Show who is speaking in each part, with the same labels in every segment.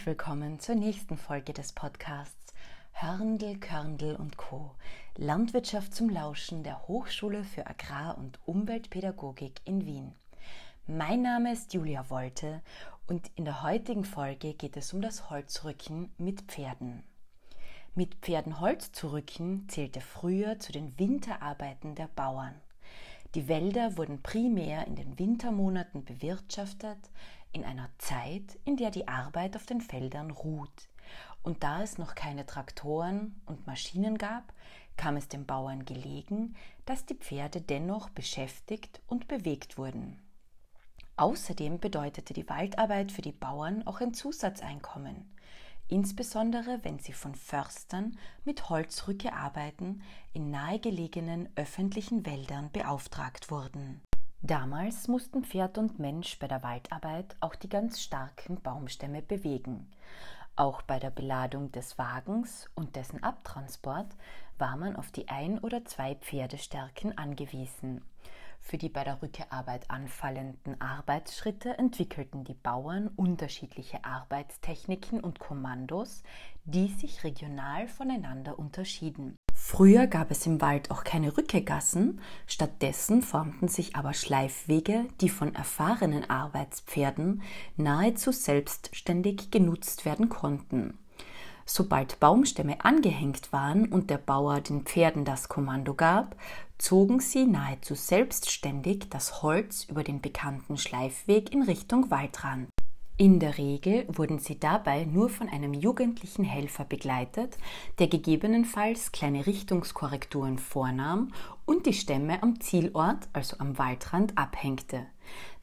Speaker 1: Herzlich willkommen zur nächsten Folge des Podcasts Hörndl, Körndl und Co. Landwirtschaft zum Lauschen der Hochschule für Agrar- und Umweltpädagogik in Wien. Mein Name ist Julia Wolte und in der heutigen Folge geht es um das Holzrücken mit Pferden. Mit Pferden Holz zu rücken zählte früher zu den Winterarbeiten der Bauern. Die Wälder wurden primär in den Wintermonaten bewirtschaftet, in einer Zeit, in der die Arbeit auf den Feldern ruht. Und da es noch keine Traktoren und Maschinen gab, kam es den Bauern gelegen, dass die Pferde dennoch beschäftigt und bewegt wurden. Außerdem bedeutete die Waldarbeit für die Bauern auch ein Zusatzeinkommen, insbesondere wenn sie von Förstern mit Holzrücke arbeiten in nahegelegenen öffentlichen Wäldern beauftragt wurden. Damals mussten Pferd und Mensch bei der Waldarbeit auch die ganz starken Baumstämme bewegen. Auch bei der Beladung des Wagens und dessen Abtransport war man auf die ein oder zwei Pferdestärken angewiesen. Für die bei der Rückearbeit anfallenden Arbeitsschritte entwickelten die Bauern unterschiedliche Arbeitstechniken und Kommandos, die sich regional voneinander unterschieden. Früher gab es im Wald auch keine Rückegassen, stattdessen formten sich aber Schleifwege, die von erfahrenen Arbeitspferden nahezu selbstständig genutzt werden konnten. Sobald Baumstämme angehängt waren und der Bauer den Pferden das Kommando gab, zogen sie nahezu selbstständig das Holz über den bekannten Schleifweg in Richtung Waldrand. In der Regel wurden sie dabei nur von einem jugendlichen Helfer begleitet, der gegebenenfalls kleine Richtungskorrekturen vornahm und die Stämme am Zielort, also am Waldrand, abhängte.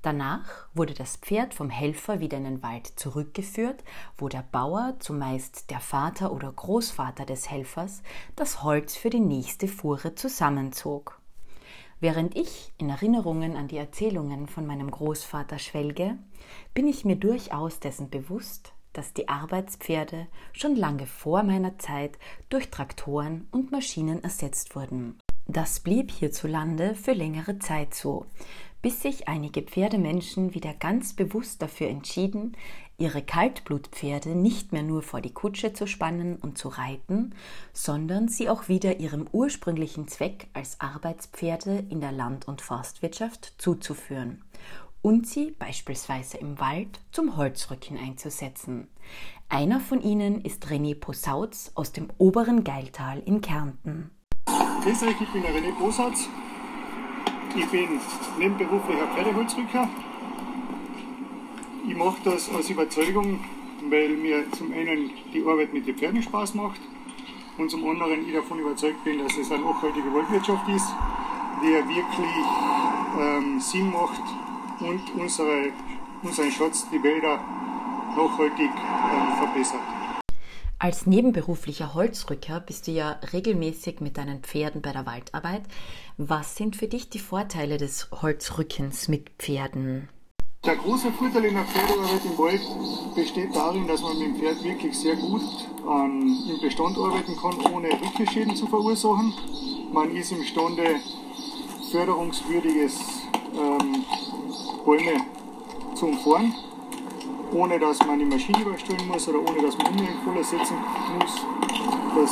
Speaker 1: Danach wurde das Pferd vom Helfer wieder in den Wald zurückgeführt, wo der Bauer, zumeist der Vater oder Großvater des Helfers, das Holz für die nächste Fuhre zusammenzog. Während ich in Erinnerungen an die Erzählungen von meinem Großvater schwelge, bin ich mir durchaus dessen bewusst, dass die Arbeitspferde schon lange vor meiner Zeit durch Traktoren und Maschinen ersetzt wurden. Das blieb hierzulande für längere Zeit so, bis sich einige Pferdemenschen wieder ganz bewusst dafür entschieden, ihre Kaltblutpferde nicht mehr nur vor die Kutsche zu spannen und zu reiten, sondern sie auch wieder ihrem ursprünglichen Zweck als Arbeitspferde in der Land- und Forstwirtschaft zuzuführen und sie beispielsweise im Wald zum Holzrücken einzusetzen. Einer von ihnen ist René Posautz aus dem oberen Geiltal in Kärnten.
Speaker 2: Grüß ich bin der René Posautz. Ich bin nebenberuflicher Pferdeholzrücker ich mache das aus Überzeugung, weil mir zum einen die Arbeit mit den Pferden Spaß macht und zum anderen ich davon überzeugt bin, dass es eine nachhaltige Waldwirtschaft ist, die wirklich ähm, Sinn macht und unsere, unseren Schatz, die Wälder, nachhaltig ähm, verbessert.
Speaker 1: Als nebenberuflicher Holzrücker bist du ja regelmäßig mit deinen Pferden bei der Waldarbeit. Was sind für dich die Vorteile des Holzrückens mit Pferden?
Speaker 2: Der große Vorteil in der Pferdearbeit im Wald besteht darin, dass man mit dem Pferd wirklich sehr gut ähm, im Bestand arbeiten kann, ohne Rückenschäden zu verursachen. Man ist imstande, förderungswürdiges ähm, Bäume zu umfahren, ohne dass man die Maschine überstellen muss oder ohne dass man Umwelt voll ersetzen muss. Das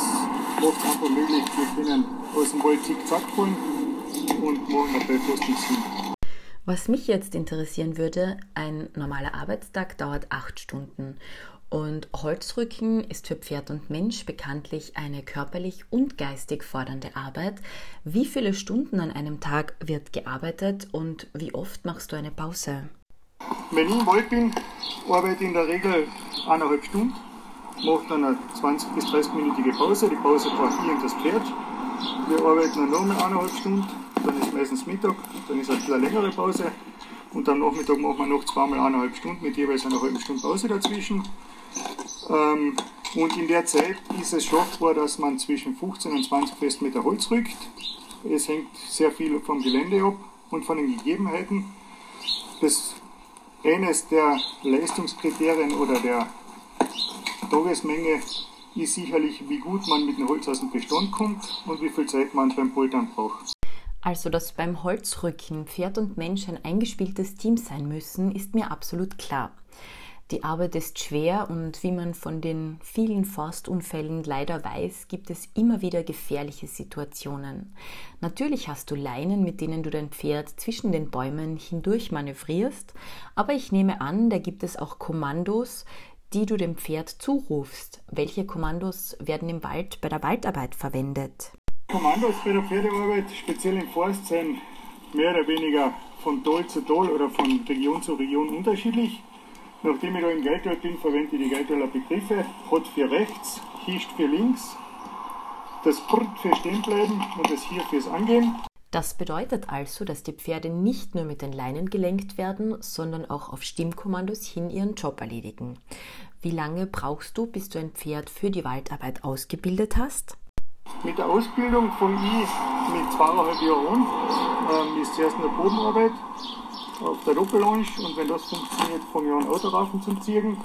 Speaker 2: macht es einfach möglich, wir können aus dem Wald zickzack fahren und machen dabei fast nichts hin.
Speaker 1: Was mich jetzt interessieren würde, ein normaler Arbeitstag dauert acht Stunden. Und Holzrücken ist für Pferd und Mensch bekanntlich eine körperlich und geistig fordernde Arbeit. Wie viele Stunden an einem Tag wird gearbeitet und wie oft machst du eine Pause?
Speaker 2: Wenn ich im Wald bin, arbeite ich in der Regel eineinhalb Stunden, mache dann eine 20 bis 30-minütige Pause. Die Pause brauche ich und das Pferd. Wir arbeiten dann nochmal eineinhalb Stunden dann ist meistens Mittag, dann ist eine längere Pause und am Nachmittag machen wir noch zweimal eineinhalb Stunden mit jeweils einer halben Stunde Pause dazwischen. Ähm, und in der Zeit ist es schaffbar, dass man zwischen 15 und 20 Festmeter Holz rückt. Es hängt sehr viel vom Gelände ab und von den Gegebenheiten. Das eines der Leistungskriterien oder der Tagesmenge ist sicherlich, wie gut man mit dem Holz aus dem Bestand kommt und wie viel Zeit man beim Poltern braucht.
Speaker 1: Also, dass beim Holzrücken Pferd und Mensch ein eingespieltes Team sein müssen, ist mir absolut klar. Die Arbeit ist schwer und wie man von den vielen Forstunfällen leider weiß, gibt es immer wieder gefährliche Situationen. Natürlich hast du Leinen, mit denen du dein Pferd zwischen den Bäumen hindurch manövrierst, aber ich nehme an, da gibt es auch Kommandos, die du dem Pferd zurufst. Welche Kommandos werden im Wald bei der Waldarbeit verwendet?
Speaker 2: Kommandos bei der Pferdearbeit, speziell im Forst, sind mehr oder weniger von Tal zu Tal oder von Region zu Region unterschiedlich. Nachdem ich da im Geldtal bin, verwende ich die Geldtaler Begriffe. Hot für rechts, Hischt für links, das Brrt für Stehenbleiben und das Hier fürs Angehen.
Speaker 1: Das bedeutet also, dass die Pferde nicht nur mit den Leinen gelenkt werden, sondern auch auf Stimmkommandos hin ihren Job erledigen. Wie lange brauchst du, bis du ein Pferd für die Waldarbeit ausgebildet hast?
Speaker 2: Mit der Ausbildung fange ich mit zweieinhalb Jahren. Ähm, ist zuerst nur Bodenarbeit auf der Doppellange und wenn das funktioniert, fange ich an Autoraufen zum Ziehen.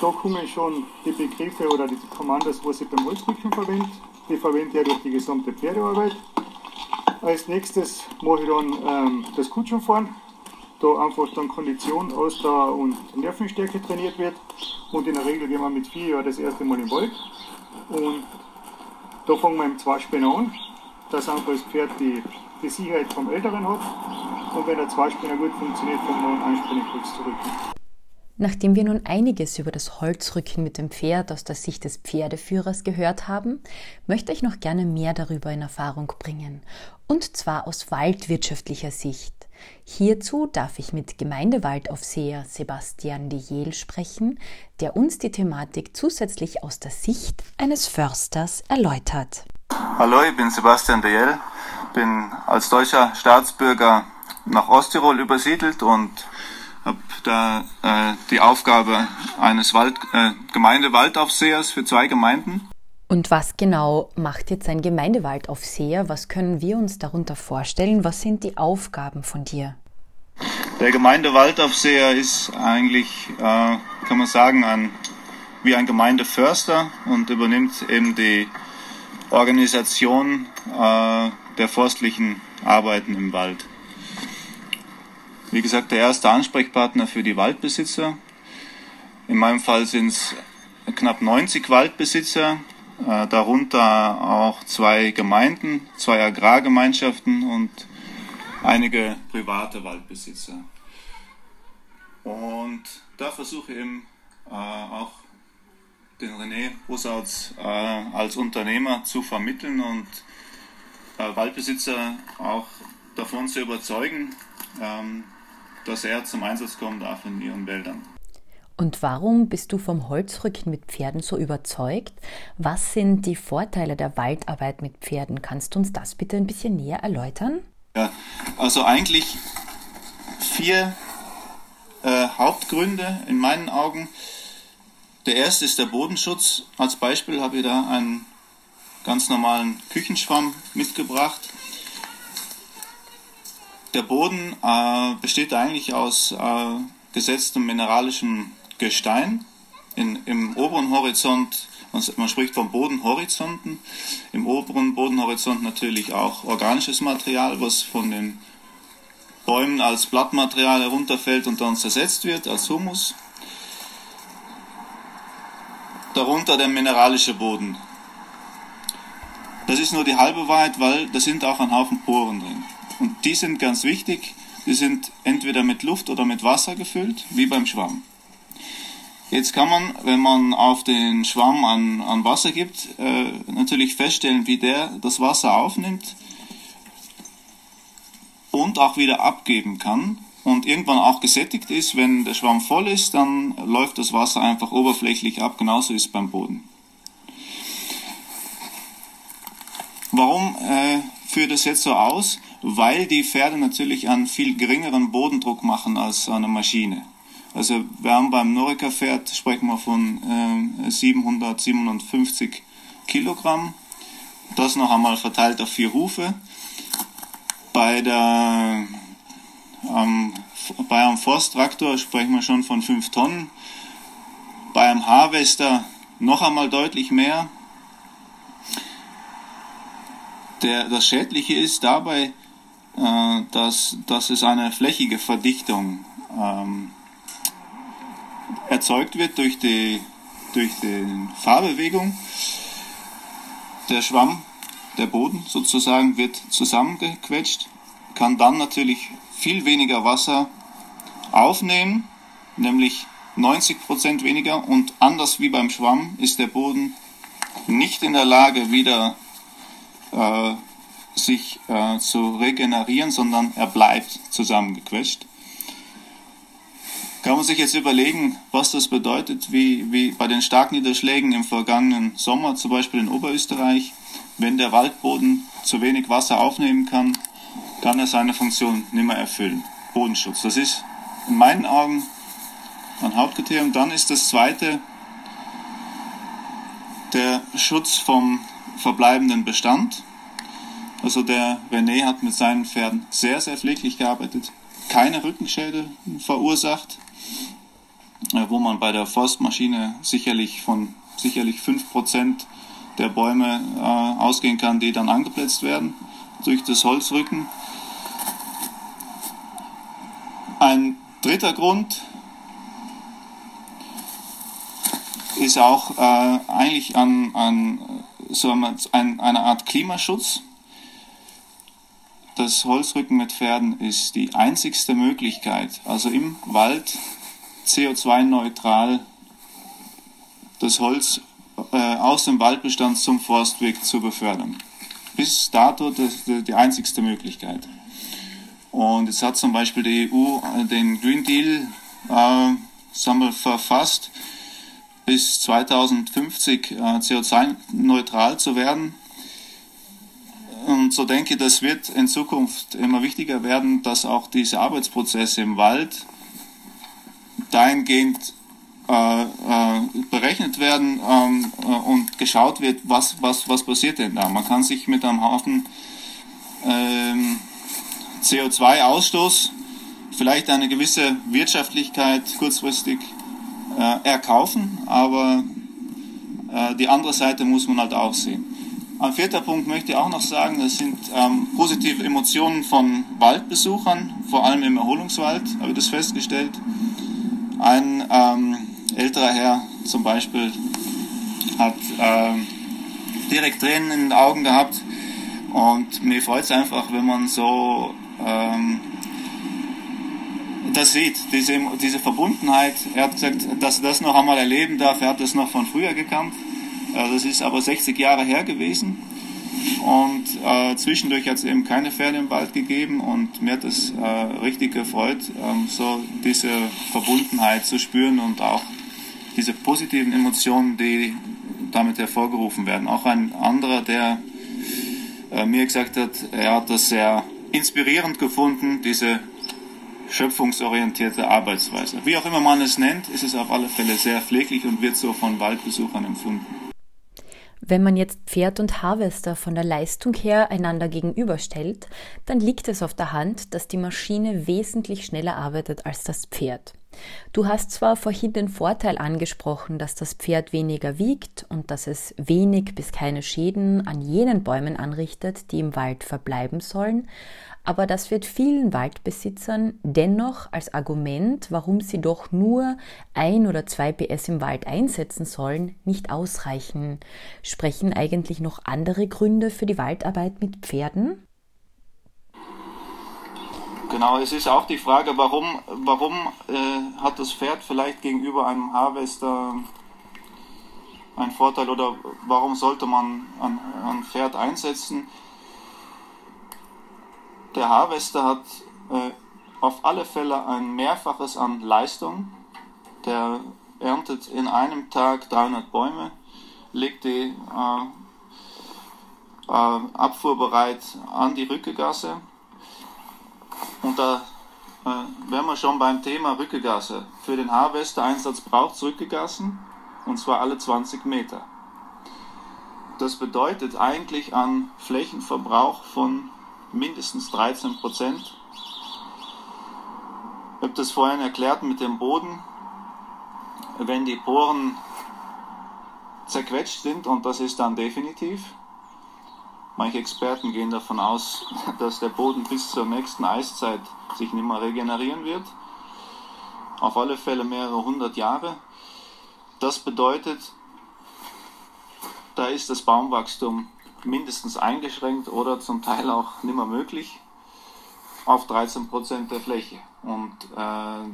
Speaker 2: Da kommen schon die Begriffe oder die Kommandos, was ich beim Holzrücken verwende. Die verwende ich durch die gesamte Pferdearbeit. Als nächstes mache ich dann ähm, das Kutschenfahren. Da einfach dann Kondition, Ausdauer und Nervenstärke trainiert wird. Und in der Regel gehen wir mit vier Jahren das erste Mal im Wald. Und da fangen wir im Zweispänner an, dass einfach das Pferd die, die Sicherheit vom Älteren hat. Und wenn der Zweispänner gut funktioniert, wir an, einspännig kurz zurück.
Speaker 1: Nachdem wir nun einiges über das Holzrücken mit dem Pferd aus der Sicht des Pferdeführers gehört haben, möchte ich noch gerne mehr darüber in Erfahrung bringen. Und zwar aus waldwirtschaftlicher Sicht. Hierzu darf ich mit Gemeindewaldaufseher Sebastian de Jel sprechen, der uns die Thematik zusätzlich aus der Sicht eines Försters erläutert.
Speaker 3: Hallo, ich bin Sebastian de Jel, bin als deutscher Staatsbürger nach Osttirol übersiedelt und habe da äh, die Aufgabe eines Wald, äh, Gemeindewaldaufsehers für zwei Gemeinden.
Speaker 1: Und was genau macht jetzt ein Gemeindewaldaufseher? Was können wir uns darunter vorstellen? Was sind die Aufgaben von dir?
Speaker 3: Der Gemeindewaldaufseher ist eigentlich, äh, kann man sagen, ein, wie ein Gemeindeförster und übernimmt eben die Organisation äh, der forstlichen Arbeiten im Wald. Wie gesagt, der erste Ansprechpartner für die Waldbesitzer. In meinem Fall sind es knapp 90 Waldbesitzer, äh, darunter auch zwei Gemeinden, zwei Agrargemeinschaften und einige private Waldbesitzer. Und da versuche ich eben äh, auch den René Rusautz äh, als Unternehmer zu vermitteln und Waldbesitzer auch davon zu überzeugen, ähm, dass er zum Einsatz kommen darf in ihren Wäldern.
Speaker 1: Und warum bist du vom Holzrücken mit Pferden so überzeugt? Was sind die Vorteile der Waldarbeit mit Pferden? Kannst du uns das bitte ein bisschen näher erläutern?
Speaker 3: Ja, also eigentlich vier äh, Hauptgründe in meinen Augen. Der erste ist der Bodenschutz. Als Beispiel habe ich da einen ganz normalen Küchenschwamm mitgebracht. Der Boden äh, besteht eigentlich aus äh, gesetztem mineralischem Gestein. In, Im oberen Horizont, man spricht von Bodenhorizonten, im oberen Bodenhorizont natürlich auch organisches Material, was von den Bäumen als Blattmaterial herunterfällt und dann zersetzt wird als Humus. Darunter der mineralische Boden. Das ist nur die halbe Wahrheit, weil da sind auch ein Haufen Poren drin. Und die sind ganz wichtig. Die sind entweder mit Luft oder mit Wasser gefüllt, wie beim Schwamm. Jetzt kann man, wenn man auf den Schwamm an, an Wasser gibt, äh, natürlich feststellen, wie der das Wasser aufnimmt und auch wieder abgeben kann und irgendwann auch gesättigt ist. Wenn der Schwamm voll ist, dann läuft das Wasser einfach oberflächlich ab, genauso ist es beim Boden. Warum äh, führt das jetzt so aus? Weil die Pferde natürlich einen viel geringeren Bodendruck machen als eine Maschine. Also wir haben beim Norika-Pferd, sprechen wir von äh, 757 Kilogramm. Das noch einmal verteilt auf vier Hufe. Bei, der, ähm, bei einem Forsttraktor sprechen wir schon von 5 Tonnen. Bei einem Harvester noch einmal deutlich mehr. Der, das Schädliche ist dabei, äh, dass, dass es eine flächige Verdichtung ähm, erzeugt wird durch die, durch die Fahrbewegung. Der Schwamm, der Boden sozusagen, wird zusammengequetscht, kann dann natürlich viel weniger Wasser aufnehmen, nämlich 90 Prozent weniger. Und anders wie beim Schwamm ist der Boden nicht in der Lage, wieder äh, sich äh, zu regenerieren, sondern er bleibt zusammengequetscht. Kann man sich jetzt überlegen, was das bedeutet, wie, wie bei den Starkniederschlägen im vergangenen Sommer, zum Beispiel in Oberösterreich, wenn der Waldboden zu wenig Wasser aufnehmen kann, kann er seine Funktion nicht mehr erfüllen. Bodenschutz. Das ist in meinen Augen ein Hauptkriterium. Dann ist das zweite der Schutz vom verbleibenden Bestand. Also der René hat mit seinen Pferden sehr, sehr pfleglich gearbeitet, keine Rückenschäden verursacht, äh, wo man bei der Forstmaschine sicherlich von sicherlich 5% der Bäume äh, ausgehen kann, die dann angeplätzt werden durch das Holzrücken. Ein dritter Grund ist auch äh, eigentlich an, an so ein, eine Art Klimaschutz. Das Holzrücken mit Pferden ist die einzigste Möglichkeit, also im Wald CO2-neutral das Holz äh, aus dem Waldbestand zum Forstweg zu befördern. Bis dato das, die einzigste Möglichkeit. Und jetzt hat zum Beispiel die EU den Green Deal äh, verfasst, bis 2050 äh, CO2-neutral zu werden. Und so denke ich, das wird in Zukunft immer wichtiger werden, dass auch diese Arbeitsprozesse im Wald dahingehend äh, äh, berechnet werden ähm, äh, und geschaut wird, was, was, was passiert denn da. Man kann sich mit einem Haufen ähm, CO2-Ausstoß vielleicht eine gewisse Wirtschaftlichkeit kurzfristig äh, erkaufen, aber äh, die andere Seite muss man halt auch sehen. Ein vierter Punkt möchte ich auch noch sagen, das sind ähm, positive Emotionen von Waldbesuchern, vor allem im Erholungswald, habe ich das festgestellt. Ein ähm, älterer Herr zum Beispiel hat ähm, direkt Tränen in den Augen gehabt und mir freut es einfach, wenn man so ähm, das sieht, diese, diese Verbundenheit. Er hat gesagt, dass er das noch einmal erleben darf. Er hat das noch von früher gekannt. Äh, das ist aber 60 Jahre her gewesen. Und äh, zwischendurch hat es eben keine Pferde im Wald gegeben und mir hat es äh, richtig gefreut, ähm, so diese Verbundenheit zu spüren und auch diese positiven Emotionen, die damit hervorgerufen werden. Auch ein anderer, der äh, mir gesagt hat, er hat das sehr inspirierend gefunden, diese schöpfungsorientierte Arbeitsweise. Wie auch immer man es nennt, ist es auf alle Fälle sehr pfleglich und wird so von Waldbesuchern empfunden.
Speaker 1: Wenn man jetzt Pferd und Harvester von der Leistung her einander gegenüberstellt, dann liegt es auf der Hand, dass die Maschine wesentlich schneller arbeitet als das Pferd. Du hast zwar vorhin den Vorteil angesprochen, dass das Pferd weniger wiegt und dass es wenig bis keine Schäden an jenen Bäumen anrichtet, die im Wald verbleiben sollen, aber das wird vielen Waldbesitzern dennoch als Argument, warum sie doch nur ein oder zwei PS im Wald einsetzen sollen, nicht ausreichen. Sprechen eigentlich noch andere Gründe für die Waldarbeit mit Pferden?
Speaker 3: Genau, es ist auch die Frage, warum, warum äh, hat das Pferd vielleicht gegenüber einem Harvester einen Vorteil oder warum sollte man ein, ein Pferd einsetzen? Der Harvester hat äh, auf alle Fälle ein Mehrfaches an Leistung. Der erntet in einem Tag 300 Bäume, legt die äh, äh, Abfuhr bereit an die Rückegasse. Und da äh, wären wir schon beim Thema Rückegasse. Für den Harvester-Einsatz braucht es Rückegassen und zwar alle 20 Meter. Das bedeutet eigentlich an Flächenverbrauch von mindestens 13 Prozent. Ich habe das vorhin erklärt mit dem Boden. Wenn die Poren zerquetscht sind, und das ist dann definitiv, manche Experten gehen davon aus, dass der Boden bis zur nächsten Eiszeit sich nicht mehr regenerieren wird, auf alle Fälle mehrere hundert Jahre. Das bedeutet, da ist das Baumwachstum mindestens eingeschränkt oder zum Teil auch nicht mehr möglich auf 13 Prozent der Fläche. Und äh,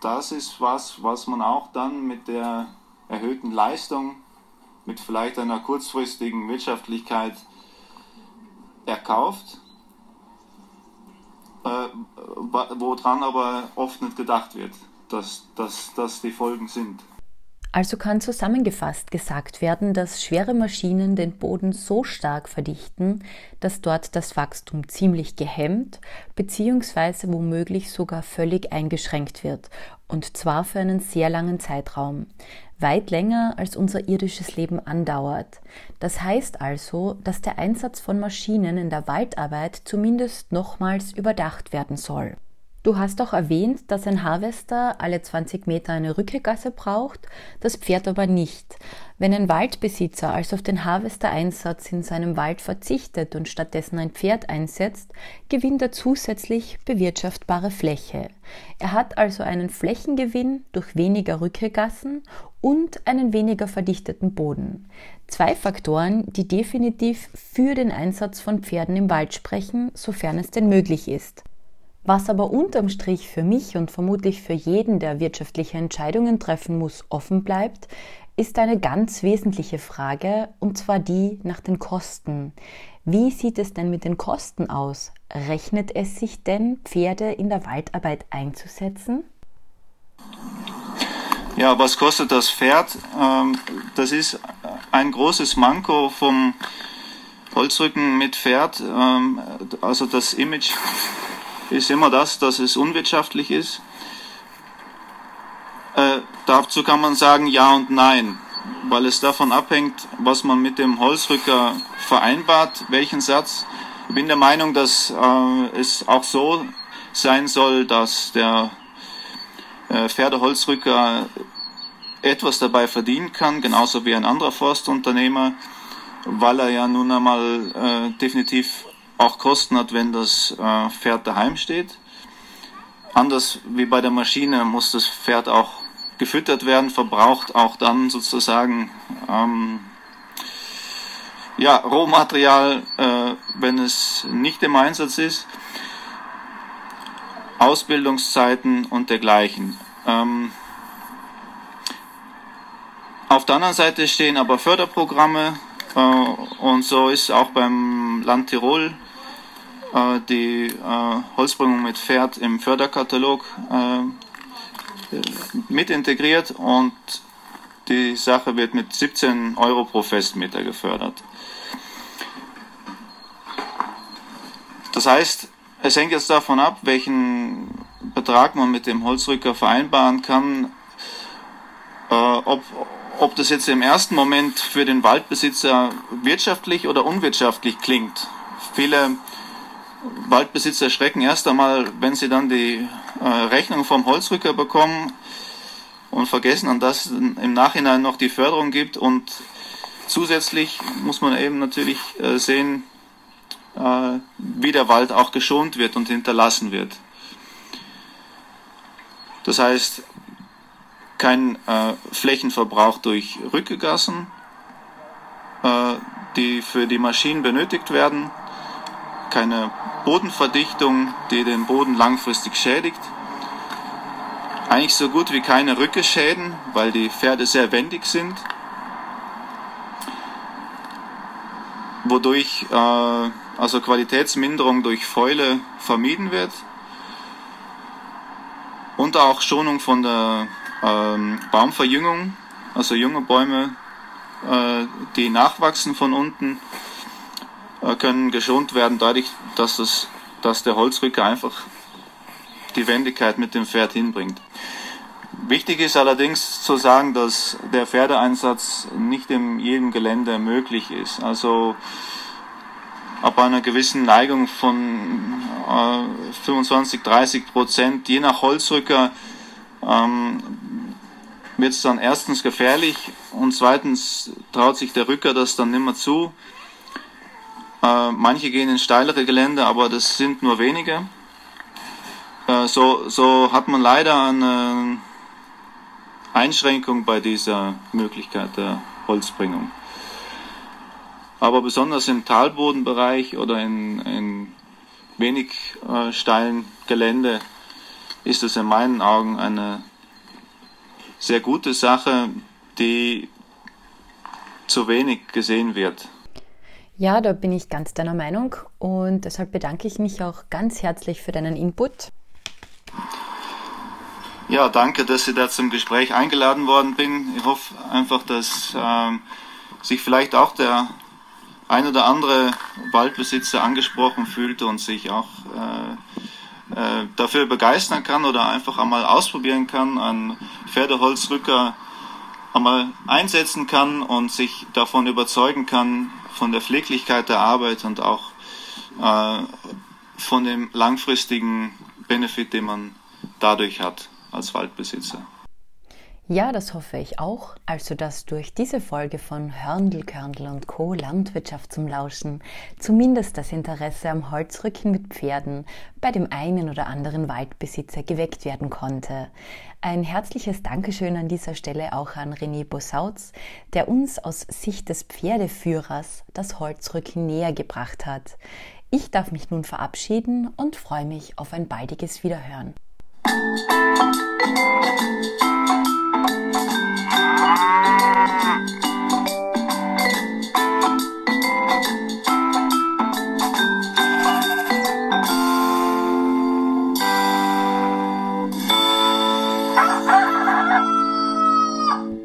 Speaker 3: das ist was, was man auch dann mit der erhöhten Leistung, mit vielleicht einer kurzfristigen Wirtschaftlichkeit erkauft, äh, woran aber oft nicht gedacht wird, dass, dass das die Folgen sind.
Speaker 1: Also kann zusammengefasst gesagt werden, dass schwere Maschinen den Boden so stark verdichten, dass dort das Wachstum ziemlich gehemmt bzw. womöglich sogar völlig eingeschränkt wird, und zwar für einen sehr langen Zeitraum, weit länger als unser irdisches Leben andauert. Das heißt also, dass der Einsatz von Maschinen in der Waldarbeit zumindest nochmals überdacht werden soll. Du hast auch erwähnt, dass ein Harvester alle 20 Meter eine Rückegasse braucht, das Pferd aber nicht. Wenn ein Waldbesitzer also auf den Harvester-Einsatz in seinem Wald verzichtet und stattdessen ein Pferd einsetzt, gewinnt er zusätzlich bewirtschaftbare Fläche. Er hat also einen Flächengewinn durch weniger Rückegassen und einen weniger verdichteten Boden. Zwei Faktoren, die definitiv für den Einsatz von Pferden im Wald sprechen, sofern es denn möglich ist. Was aber unterm Strich für mich und vermutlich für jeden, der wirtschaftliche Entscheidungen treffen muss, offen bleibt, ist eine ganz wesentliche Frage, und zwar die nach den Kosten. Wie sieht es denn mit den Kosten aus? Rechnet es sich denn, Pferde in der Waldarbeit einzusetzen?
Speaker 3: Ja, was kostet das Pferd? Ähm, das ist ein großes Manko vom Holzrücken mit Pferd. Ähm, also das Image ist immer das, dass es unwirtschaftlich ist. Äh, dazu kann man sagen ja und nein, weil es davon abhängt, was man mit dem Holzrücker vereinbart, welchen Satz. Ich bin der Meinung, dass äh, es auch so sein soll, dass der äh, Pferdeholzrücker etwas dabei verdienen kann, genauso wie ein anderer Forstunternehmer, weil er ja nun einmal äh, definitiv auch Kosten hat, wenn das äh, Pferd daheim steht. Anders wie bei der Maschine muss das Pferd auch gefüttert werden, verbraucht auch dann sozusagen ähm, ja, Rohmaterial, äh, wenn es nicht im Einsatz ist, Ausbildungszeiten und dergleichen. Ähm, auf der anderen Seite stehen aber Förderprogramme äh, und so ist auch beim Land Tirol die äh, Holzbringung mit Pferd im Förderkatalog äh, mit integriert und die Sache wird mit 17 Euro pro Festmeter gefördert. Das heißt, es hängt jetzt davon ab, welchen Betrag man mit dem Holzrücker vereinbaren kann, äh, ob, ob das jetzt im ersten Moment für den Waldbesitzer wirtschaftlich oder unwirtschaftlich klingt. Viele Waldbesitzer schrecken erst einmal, wenn sie dann die äh, Rechnung vom Holzrücker bekommen und vergessen, an das im Nachhinein noch die Förderung gibt. Und zusätzlich muss man eben natürlich äh, sehen, äh, wie der Wald auch geschont wird und hinterlassen wird. Das heißt, kein äh, Flächenverbrauch durch Rückegassen, äh, die für die Maschinen benötigt werden, keine Bodenverdichtung, die den Boden langfristig schädigt. Eigentlich so gut wie keine Rückeschäden, weil die Pferde sehr wendig sind. Wodurch äh, also Qualitätsminderung durch Fäule vermieden wird. Und auch Schonung von der ähm, Baumverjüngung, also junge Bäume, äh, die nachwachsen von unten, können geschont werden, dadurch, dass, das, dass der Holzrücker einfach die Wendigkeit mit dem Pferd hinbringt. Wichtig ist allerdings zu sagen, dass der Pferdeeinsatz nicht in jedem Gelände möglich ist. Also ab einer gewissen Neigung von äh, 25, 30 Prozent, je nach Holzrücker, ähm, wird es dann erstens gefährlich und zweitens traut sich der Rücker das dann nimmer zu. Äh, manche gehen in steilere Gelände, aber das sind nur wenige. Äh, so, so hat man leider eine Einschränkung bei dieser Möglichkeit der Holzbringung. Aber besonders im Talbodenbereich oder in, in wenig äh, steilen Gelände ist es in meinen Augen eine sehr gute Sache, die zu wenig gesehen wird.
Speaker 1: Ja, da bin ich ganz deiner Meinung und deshalb bedanke ich mich auch ganz herzlich für deinen Input.
Speaker 3: Ja, danke, dass ich da zum Gespräch eingeladen worden bin. Ich hoffe einfach, dass ähm, sich vielleicht auch der ein oder andere Waldbesitzer angesprochen fühlt und sich auch äh, äh, dafür begeistern kann oder einfach einmal ausprobieren kann, einen Pferdeholzrücker einmal einsetzen kann und sich davon überzeugen kann, von der Pfleglichkeit der Arbeit und auch äh, von dem langfristigen Benefit, den man dadurch hat als Waldbesitzer.
Speaker 1: Ja, das hoffe ich auch. Also, dass durch diese Folge von Hörndl, Körndl und Co. Landwirtschaft zum Lauschen zumindest das Interesse am Holzrücken mit Pferden bei dem einen oder anderen Waldbesitzer geweckt werden konnte. Ein herzliches Dankeschön an dieser Stelle auch an René Bossautz, der uns aus Sicht des Pferdeführers das Holzrücken näher gebracht hat. Ich darf mich nun verabschieden und freue mich auf ein baldiges Wiederhören. Thank you.